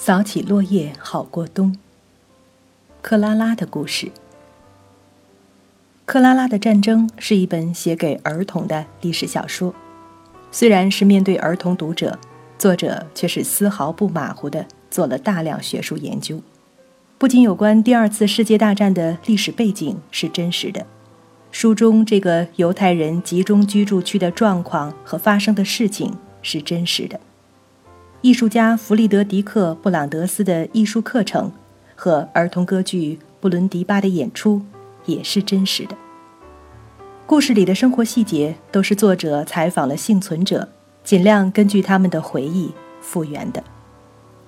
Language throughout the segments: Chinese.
扫起落叶好过冬。克拉拉的故事。克拉拉的战争是一本写给儿童的历史小说，虽然是面对儿童读者，作者却是丝毫不马虎的做了大量学术研究。不仅有关第二次世界大战的历史背景是真实的，书中这个犹太人集中居住区的状况和发生的事情是真实的。艺术家弗里德迪克·布朗德斯的艺术课程和儿童歌剧《布伦迪巴》的演出也是真实的。故事里的生活细节都是作者采访了幸存者，尽量根据他们的回忆复原的。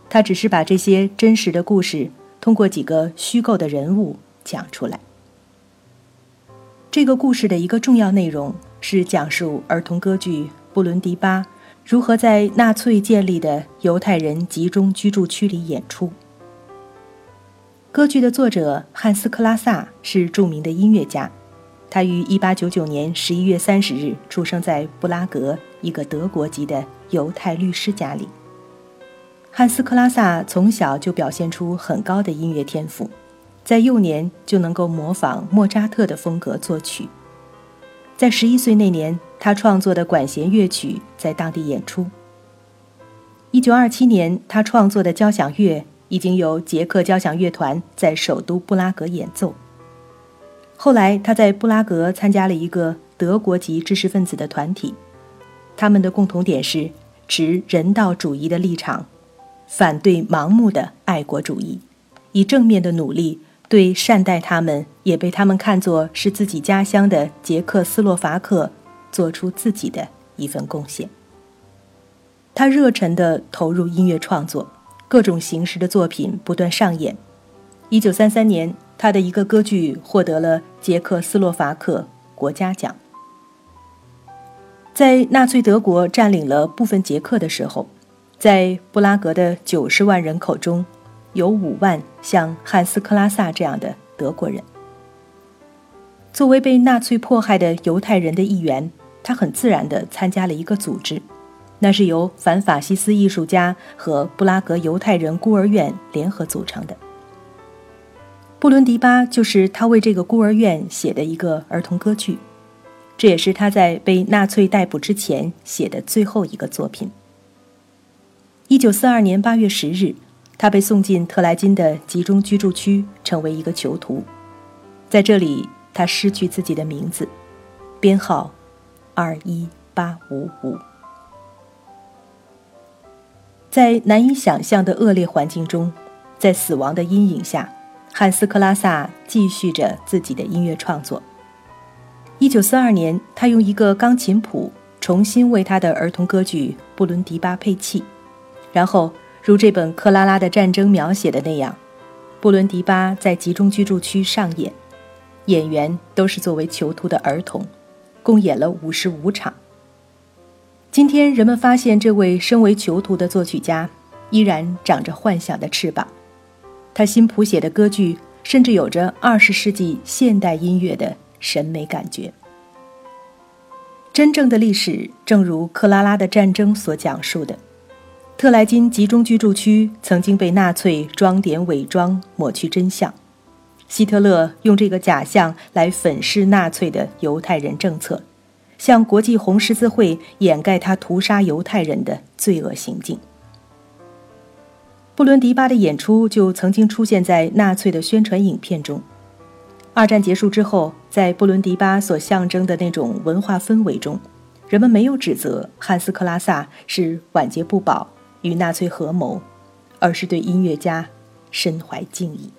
他只是把这些真实的故事通过几个虚构的人物讲出来。这个故事的一个重要内容是讲述儿童歌剧《布伦迪巴》。如何在纳粹建立的犹太人集中居住区里演出？歌剧的作者汉斯·克拉萨是著名的音乐家，他于1899年11月30日出生在布拉格一个德国籍的犹太律师家里。汉斯·克拉萨从小就表现出很高的音乐天赋，在幼年就能够模仿莫扎特的风格作曲。在十一岁那年，他创作的管弦乐曲在当地演出。一九二七年，他创作的交响乐已经由捷克交响乐团在首都布拉格演奏。后来，他在布拉格参加了一个德国籍知识分子的团体，他们的共同点是持人道主义的立场，反对盲目的爱国主义，以正面的努力。对善待他们，也被他们看作是自己家乡的捷克斯洛伐克，做出自己的一份贡献。他热忱地投入音乐创作，各种形式的作品不断上演。一九三三年，他的一个歌剧获得了捷克斯洛伐克国家奖。在纳粹德国占领了部分捷克的时候，在布拉格的九十万人口中。有五万像汉斯·克拉萨这样的德国人。作为被纳粹迫害的犹太人的一员，他很自然地参加了一个组织，那是由反法西斯艺术家和布拉格犹太人孤儿院联合组成的。布伦迪巴就是他为这个孤儿院写的一个儿童歌剧，这也是他在被纳粹逮捕之前写的最后一个作品。一九四二年八月十日。他被送进特莱金的集中居住区，成为一个囚徒。在这里，他失去自己的名字，编号二一八五五。在难以想象的恶劣环境中，在死亡的阴影下，汉斯·克拉萨继续着自己的音乐创作。一九四二年，他用一个钢琴谱重新为他的儿童歌剧《布伦迪巴》配器，然后。如这本克拉拉的战争描写的那样，布伦迪巴在集中居住区上演，演员都是作为囚徒的儿童，共演了五十五场。今天人们发现，这位身为囚徒的作曲家依然长着幻想的翅膀，他新谱写的歌剧甚至有着二十世纪现代音乐的审美感觉。真正的历史，正如克拉拉的战争所讲述的。特莱金集中居住区曾经被纳粹装点、伪装、抹去真相。希特勒用这个假象来粉饰纳粹的犹太人政策，向国际红十字会掩盖他屠杀犹太人的罪恶行径。布伦迪巴的演出就曾经出现在纳粹的宣传影片中。二战结束之后，在布伦迪巴所象征的那种文化氛围中，人们没有指责汉斯·克拉萨是晚节不保。与纳粹合谋，而是对音乐家深怀敬意。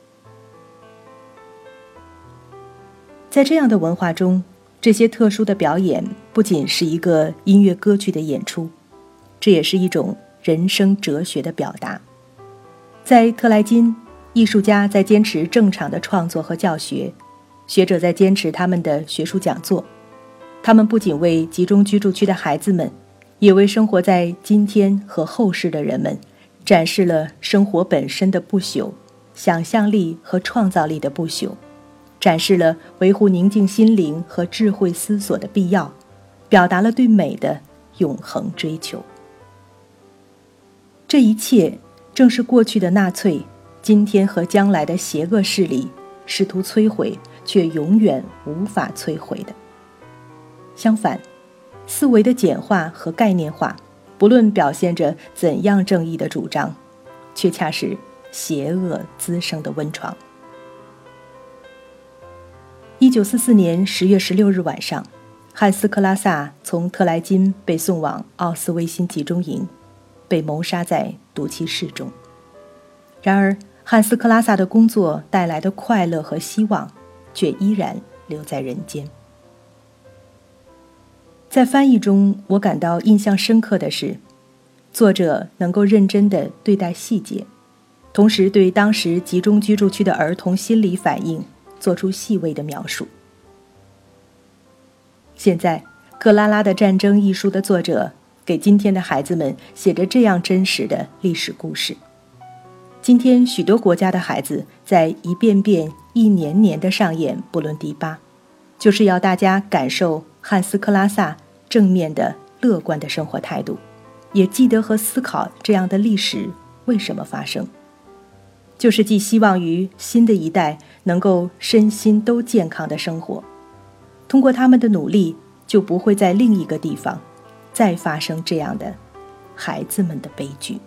在这样的文化中，这些特殊的表演不仅是一个音乐歌剧的演出，这也是一种人生哲学的表达。在特莱金，艺术家在坚持正常的创作和教学，学者在坚持他们的学术讲座。他们不仅为集中居住区的孩子们。也为生活在今天和后世的人们，展示了生活本身的不朽、想象力和创造力的不朽，展示了维护宁静心灵和智慧思索的必要，表达了对美的永恒追求。这一切正是过去的纳粹，今天和将来的邪恶势力试图摧毁却永远无法摧毁的。相反，思维的简化和概念化，不论表现着怎样正义的主张，却恰是邪恶滋生的温床。一九四四年十月十六日晚上，汉斯·克拉萨从特莱金被送往奥斯威辛集中营，被谋杀在毒气室中。然而，汉斯·克拉萨的工作带来的快乐和希望，却依然留在人间。在翻译中，我感到印象深刻的是，作者能够认真地对待细节，同时对当时集中居住区的儿童心理反应。做出细微的描述。现在，《克拉拉的战争》一书的作者给今天的孩子们写着这样真实的历史故事。今天，许多国家的孩子在一遍遍、一年年的上演布伦迪巴，就是要大家感受汉斯·克拉萨正面的、乐观的生活态度，也记得和思考这样的历史为什么发生。就是寄希望于新的一代能够身心都健康的生活，通过他们的努力，就不会在另一个地方再发生这样的孩子们的悲剧。